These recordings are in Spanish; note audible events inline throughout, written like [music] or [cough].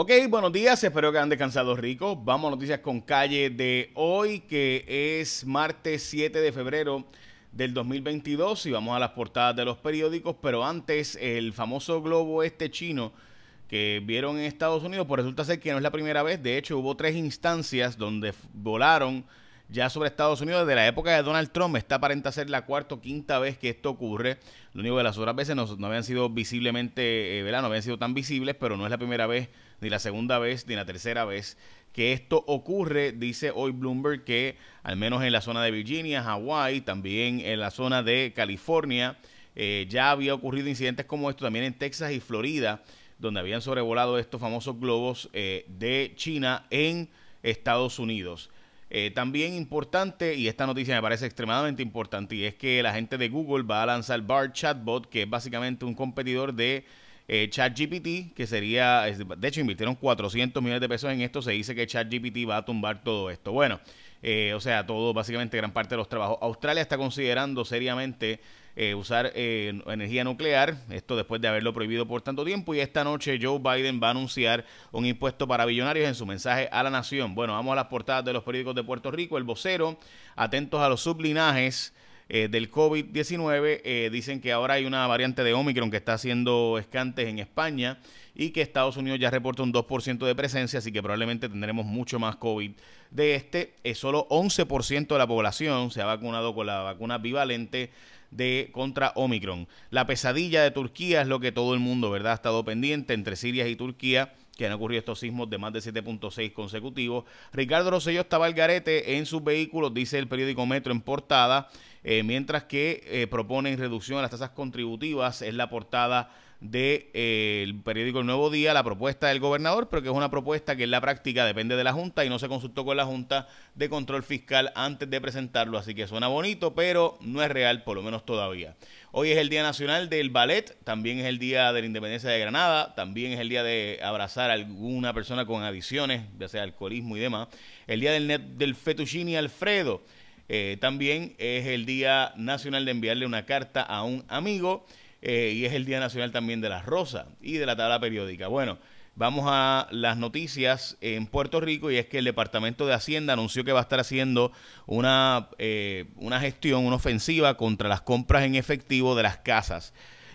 Ok, buenos días, espero que hayan descansado ricos. Vamos a noticias con calle de hoy, que es martes 7 de febrero del 2022 y vamos a las portadas de los periódicos, pero antes el famoso globo este chino que vieron en Estados Unidos, pues resulta ser que no es la primera vez, de hecho hubo tres instancias donde volaron ya sobre Estados Unidos desde la época de Donald Trump. Está aparenta ser la cuarta o quinta vez que esto ocurre. Lo único que las otras veces no, habían sido visiblemente, eh, No habían sido tan visibles, pero no es la primera vez, ni la segunda vez, ni la tercera vez que esto ocurre. Dice hoy Bloomberg que al menos en la zona de Virginia, Hawái, también en la zona de California, eh, ya había ocurrido incidentes como esto, también en Texas y Florida, donde habían sobrevolado estos famosos globos eh, de China en Estados Unidos. Eh, también importante, y esta noticia me parece extremadamente importante, y es que la gente de Google va a lanzar BART Chatbot, que es básicamente un competidor de eh, ChatGPT, que sería, de hecho invirtieron 400 millones de pesos en esto, se dice que ChatGPT va a tumbar todo esto. Bueno, eh, o sea, todo, básicamente gran parte de los trabajos. Australia está considerando seriamente eh, usar eh, energía nuclear, esto después de haberlo prohibido por tanto tiempo, y esta noche Joe Biden va a anunciar un impuesto para billonarios en su mensaje a la nación. Bueno, vamos a las portadas de los periódicos de Puerto Rico, el vocero, atentos a los sublinajes. Del COVID-19. dicen que ahora hay una variante de Omicron que está haciendo escantes en España y que Estados Unidos ya reporta un 2% de presencia, así que probablemente tendremos mucho más COVID de este. Es solo 11% de la población se ha vacunado con la vacuna bivalente de contra Omicron. La pesadilla de Turquía es lo que todo el mundo, ¿verdad?, ha estado pendiente entre Siria y Turquía que han ocurrido estos sismos de más de 7.6 consecutivos. Ricardo Rosselló estaba al garete en sus vehículos, dice el periódico Metro en portada, eh, mientras que eh, proponen reducción a las tasas contributivas, es la portada del de, eh, periódico El Nuevo Día, la propuesta del gobernador, pero que es una propuesta que en la práctica depende de la Junta y no se consultó con la Junta de Control Fiscal antes de presentarlo, así que suena bonito, pero no es real, por lo menos todavía. Hoy es el Día Nacional del Ballet, también es el Día de la Independencia de Granada, también es el día de abrazar a alguna persona con adicciones, ya sea alcoholismo y demás, el Día del, del Fettuccini Alfredo, eh, también es el Día Nacional de enviarle una carta a un amigo, eh, y es el Día Nacional también de la Rosa y de la tabla periódica. Bueno, vamos a las noticias en Puerto Rico y es que el Departamento de Hacienda anunció que va a estar haciendo una, eh, una gestión, una ofensiva contra las compras en efectivo de las casas.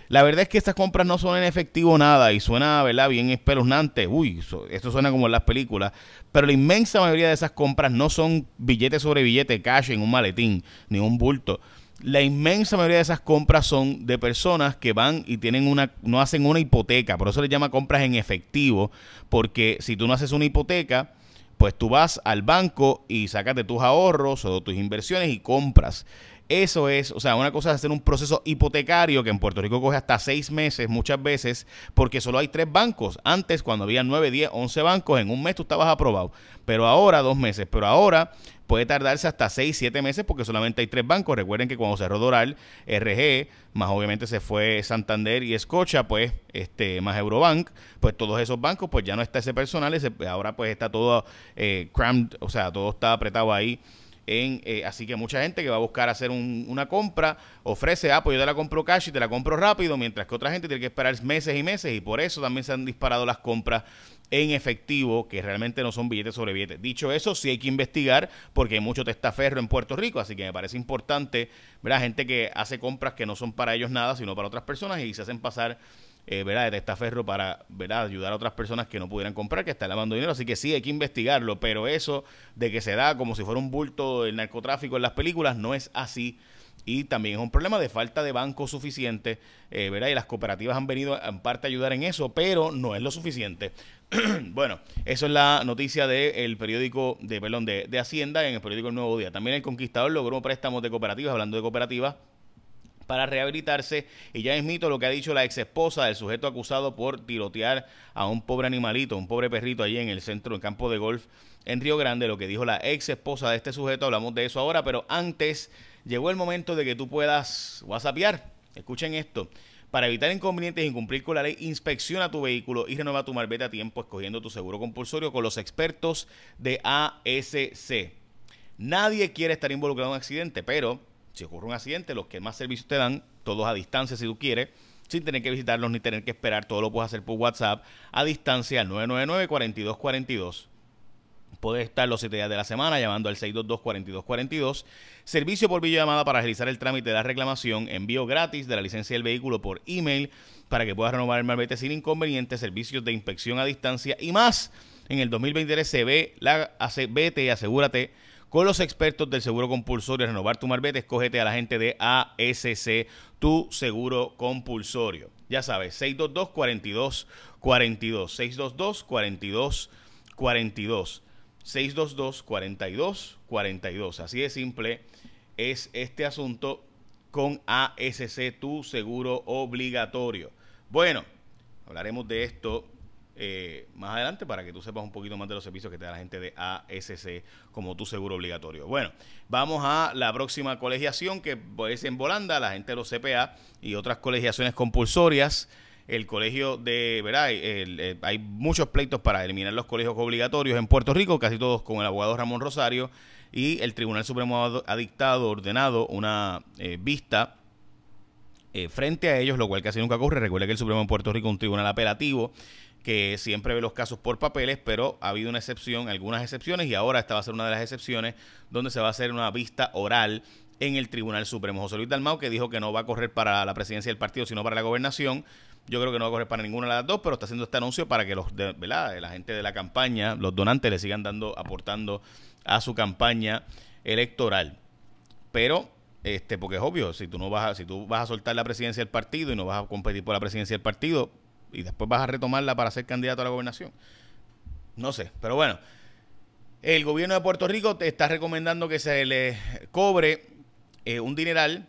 La verdad es que estas compras no son en efectivo nada y suena, ¿verdad? Bien espeluznante. Uy, esto suena como en las películas. Pero la inmensa mayoría de esas compras no son billete sobre billete, cash en un maletín, ni un bulto la inmensa mayoría de esas compras son de personas que van y tienen una, no hacen una hipoteca, por eso le llama compras en efectivo, porque si tú no haces una hipoteca, pues tú vas al banco y sacas de tus ahorros o tus inversiones y compras. Eso es, o sea, una cosa es hacer un proceso hipotecario que en Puerto Rico coge hasta seis meses muchas veces porque solo hay tres bancos. Antes, cuando había nueve, diez, once bancos, en un mes tú estabas aprobado. Pero ahora, dos meses. Pero ahora puede tardarse hasta seis, siete meses porque solamente hay tres bancos. Recuerden que cuando cerró Doral, RG, más obviamente se fue Santander y Escocha, pues, este, más Eurobank, pues todos esos bancos, pues ya no está ese personal, ahora pues está todo eh, crammed, o sea, todo está apretado ahí en, eh, así que mucha gente que va a buscar hacer una compra ofrece, ah, pues yo te la compro cash y te la compro rápido, mientras que otra gente tiene que esperar meses y meses y por eso también se han disparado las compras en efectivo, que realmente no son billetes sobre billetes. Dicho eso, sí hay que investigar porque hay mucho testaferro en Puerto Rico, así que me parece importante, ¿verdad? Gente que hace compras que no son para ellos nada, sino para otras personas y se hacen pasar eh, ¿verdad? de testaferro para ¿verdad? ayudar a otras personas que no pudieran comprar, que están lavando dinero. Así que sí, hay que investigarlo, pero eso de que se da como si fuera un bulto el narcotráfico en las películas no es así. Y también es un problema de falta de banco suficiente, eh, ¿verdad? Y las cooperativas han venido en parte a ayudar en eso, pero no es lo suficiente. [clears throat] bueno, eso es la noticia del periódico, de, perdón, de, de Hacienda en el periódico El Nuevo Día. También el Conquistador logró préstamos de cooperativas, hablando de cooperativas, para rehabilitarse. Y ya es mito lo que ha dicho la ex esposa del sujeto acusado por tirotear a un pobre animalito, un pobre perrito allí en el centro, del campo de golf en Río Grande, lo que dijo la ex esposa de este sujeto, hablamos de eso ahora, pero antes llegó el momento de que tú puedas whatsappear, escuchen esto, para evitar inconvenientes y cumplir con la ley, inspecciona tu vehículo y renueva tu marbete a tiempo escogiendo tu seguro compulsorio con los expertos de ASC. Nadie quiere estar involucrado en un accidente, pero si ocurre un accidente, los que más servicios te dan, todos a distancia si tú quieres, sin tener que visitarlos ni tener que esperar. Todo lo puedes hacer por WhatsApp a distancia al 999-4242. Puedes estar los 7 días de la semana llamando al 622-4242. Servicio por videollamada para realizar el trámite de la reclamación. Envío gratis de la licencia del vehículo por email para que puedas renovar el marbete sin inconveniente. Servicios de inspección a distancia y más. En el 2023 se ve la vete y asegúrate con los expertos del seguro compulsorio. Renovar tu marbete, escógete a la gente de ASC, tu seguro compulsorio. Ya sabes, 622-4242. 622-4242. 622-4242. Así de simple es este asunto con ASC, tu seguro obligatorio. Bueno, hablaremos de esto eh, más adelante para que tú sepas un poquito más de los servicios que te da la gente de ASC como tu seguro obligatorio. Bueno, vamos a la próxima colegiación que es en Bolanda, la gente de los CPA y otras colegiaciones compulsorias el colegio de, ¿verdad? Eh, hay muchos pleitos para eliminar los colegios obligatorios en Puerto Rico, casi todos con el abogado Ramón Rosario, y el Tribunal Supremo ha dictado, ordenado una eh, vista eh, frente a ellos, lo cual casi nunca ocurre. Recuerda que el Supremo en Puerto Rico es un tribunal apelativo que siempre ve los casos por papeles, pero ha habido una excepción, algunas excepciones, y ahora esta va a ser una de las excepciones, donde se va a hacer una vista oral en el Tribunal Supremo. José Luis Dalmau, que dijo que no va a correr para la presidencia del partido, sino para la gobernación, yo creo que no va a correr para ninguna de las dos, pero está haciendo este anuncio para que los, de, la gente de la campaña, los donantes le sigan dando, aportando a su campaña electoral. Pero, este, porque es obvio, si tú no vas a, si tú vas a soltar la presidencia del partido y no vas a competir por la presidencia del partido y después vas a retomarla para ser candidato a la gobernación. No sé, pero bueno. El gobierno de Puerto Rico te está recomendando que se le cobre eh, un dineral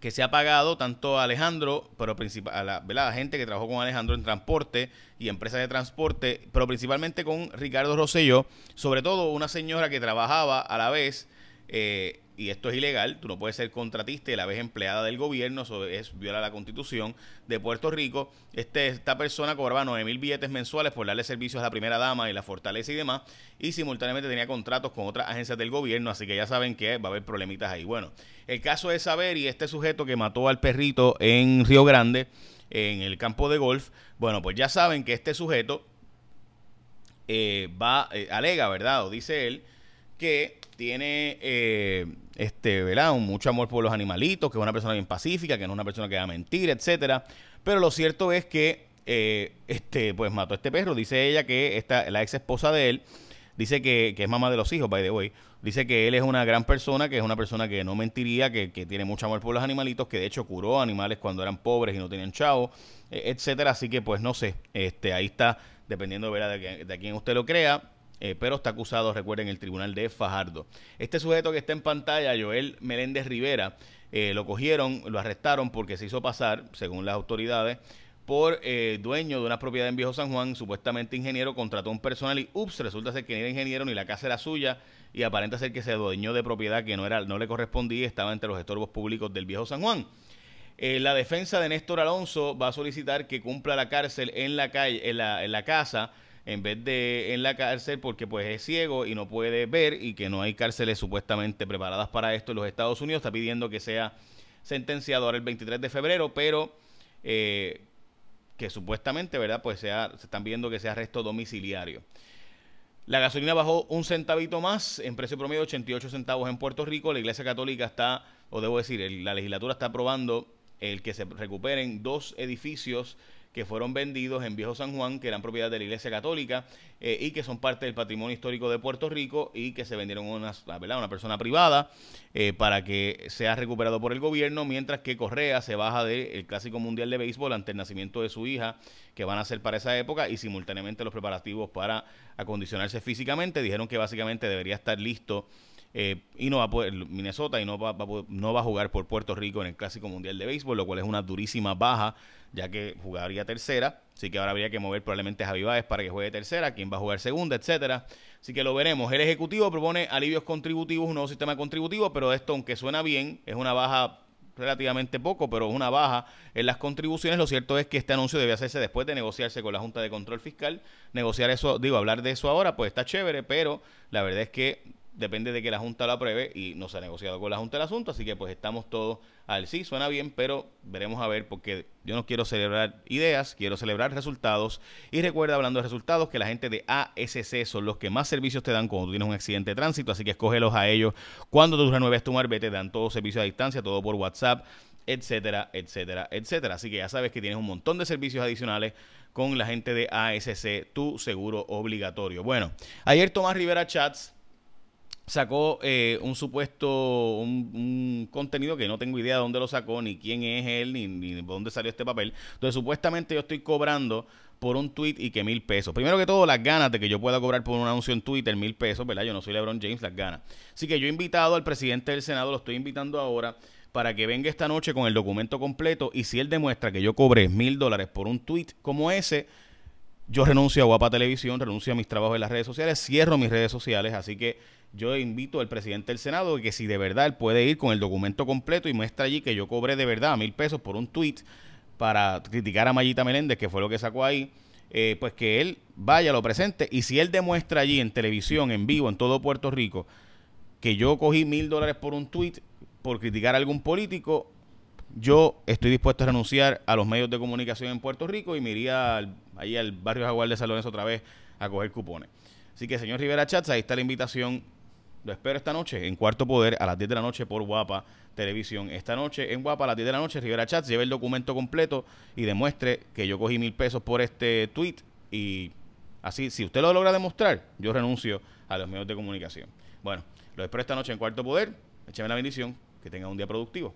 que se ha pagado tanto a Alejandro, pero a la, gente que trabajó con Alejandro en transporte y empresas de transporte, pero principalmente con Ricardo Rosselló, sobre todo una señora que trabajaba a la vez eh, y esto es ilegal, tú no puedes ser contratista y la vez empleada del gobierno, eso es viola la constitución de Puerto Rico. Este, esta persona cobraba 9 mil billetes mensuales por darle servicios a la primera dama y la fortaleza y demás, y simultáneamente tenía contratos con otras agencias del gobierno, así que ya saben que va a haber problemitas ahí. Bueno, el caso de saber y este sujeto que mató al perrito en Río Grande, en el campo de golf, bueno, pues ya saben que este sujeto eh, va, eh, alega, ¿verdad? O dice él, que tiene eh, este, ¿verdad? mucho amor por los animalitos, que es una persona bien pacífica, que no es una persona que va a mentir, etcétera. Pero lo cierto es que eh, este, pues mató a este perro. Dice ella que esta, la ex esposa de él, dice que, que, es mamá de los hijos, by the way. Dice que él es una gran persona, que es una persona que no mentiría, que, que tiene mucho amor por los animalitos, que de hecho curó animales cuando eran pobres y no tenían chavo, eh, etcétera. Así que, pues no sé, este, ahí está, dependiendo ¿verdad? De, de quién usted lo crea eh, pero está acusado, recuerden, en el tribunal de Fajardo. Este sujeto que está en pantalla, Joel Meléndez Rivera, eh, lo cogieron, lo arrestaron porque se hizo pasar, según las autoridades, por eh, dueño de una propiedad en Viejo San Juan, supuestamente ingeniero, contrató un personal y ups, resulta ser que no era ingeniero ni la casa era suya y aparenta ser que se dueñó de propiedad que no era no le correspondía y estaba entre los estorbos públicos del Viejo San Juan. la defensa de Néstor Alonso va a solicitar que cumpla la cárcel en la calle, en la, en la casa en vez de en la cárcel porque pues es ciego y no puede ver y que no hay cárceles supuestamente preparadas para esto en los Estados Unidos. Está pidiendo que sea sentenciado ahora el 23 de febrero, pero eh, que supuestamente, ¿verdad? Pues sea, se están pidiendo que sea arresto domiciliario. La gasolina bajó un centavito más, en precio promedio 88 centavos en Puerto Rico. La Iglesia Católica está, o debo decir, la legislatura está aprobando el que se recuperen dos edificios que fueron vendidos en Viejo San Juan, que eran propiedad de la Iglesia Católica eh, y que son parte del patrimonio histórico de Puerto Rico y que se vendieron a una, una persona privada eh, para que sea recuperado por el gobierno, mientras que Correa se baja del Clásico Mundial de Béisbol ante el nacimiento de su hija, que van a ser para esa época, y simultáneamente los preparativos para acondicionarse físicamente. Dijeron que básicamente debería estar listo. Eh, y no va a poder, Minnesota y no va, no va a jugar por Puerto Rico en el Clásico Mundial de Béisbol, lo cual es una durísima baja ya que jugaría tercera. Así que ahora habría que mover probablemente a Javi para que juegue tercera, quién va a jugar segunda, etcétera. Así que lo veremos. El Ejecutivo propone alivios contributivos, un nuevo sistema contributivo, pero esto, aunque suena bien, es una baja relativamente poco, pero es una baja en las contribuciones. Lo cierto es que este anuncio debe hacerse después de negociarse con la Junta de Control Fiscal. Negociar eso, digo, hablar de eso ahora, pues está chévere, pero la verdad es que depende de que la Junta lo apruebe y no se ha negociado con la Junta el asunto, así que pues estamos todos al sí, suena bien, pero veremos a ver porque yo no quiero celebrar ideas, quiero celebrar resultados y recuerda hablando de resultados que la gente de ASC son los que más servicios te dan cuando tú tienes un accidente de tránsito, así que escógelos a ellos cuando tú renueves tu marbete, te dan todo servicio a distancia, todo por WhatsApp, etcétera, etcétera, etcétera. Así que ya sabes que tienes un montón de servicios adicionales con la gente de ASC, tu seguro obligatorio. Bueno, ayer Tomás Rivera Chats sacó eh, un supuesto, un, contenido que no tengo idea de dónde lo sacó, ni quién es él, ni, ni de dónde salió este papel. Entonces, supuestamente yo estoy cobrando por un tweet y que mil pesos. Primero que todo, las ganas de que yo pueda cobrar por un anuncio en Twitter mil pesos, ¿verdad? Yo no soy LeBron James, las ganas. Así que yo he invitado al presidente del Senado, lo estoy invitando ahora para que venga esta noche con el documento completo y si él demuestra que yo cobré mil dólares por un tweet como ese, yo renuncio a Guapa Televisión, renuncio a mis trabajos en las redes sociales, cierro mis redes sociales, así que yo invito al presidente del Senado que si de verdad él puede ir con el documento completo y muestra allí que yo cobré de verdad mil pesos por un tweet para criticar a Mayita Meléndez, que fue lo que sacó ahí, eh, pues que él vaya, lo presente. Y si él demuestra allí en televisión, en vivo, en todo Puerto Rico, que yo cogí mil dólares por un tweet por criticar a algún político, yo estoy dispuesto a renunciar a los medios de comunicación en Puerto Rico y me iría ahí al barrio Jaguar de Salones otra vez a coger cupones. Así que, señor Rivera Chats, ahí está la invitación. Lo espero esta noche en Cuarto Poder a las 10 de la noche por Guapa Televisión. Esta noche en Guapa a las 10 de la noche, Rivera Chats lleve el documento completo y demuestre que yo cogí mil pesos por este tweet. Y así, si usted lo logra demostrar, yo renuncio a los medios de comunicación. Bueno, lo espero esta noche en Cuarto Poder. Écheme la bendición. Que tenga un día productivo.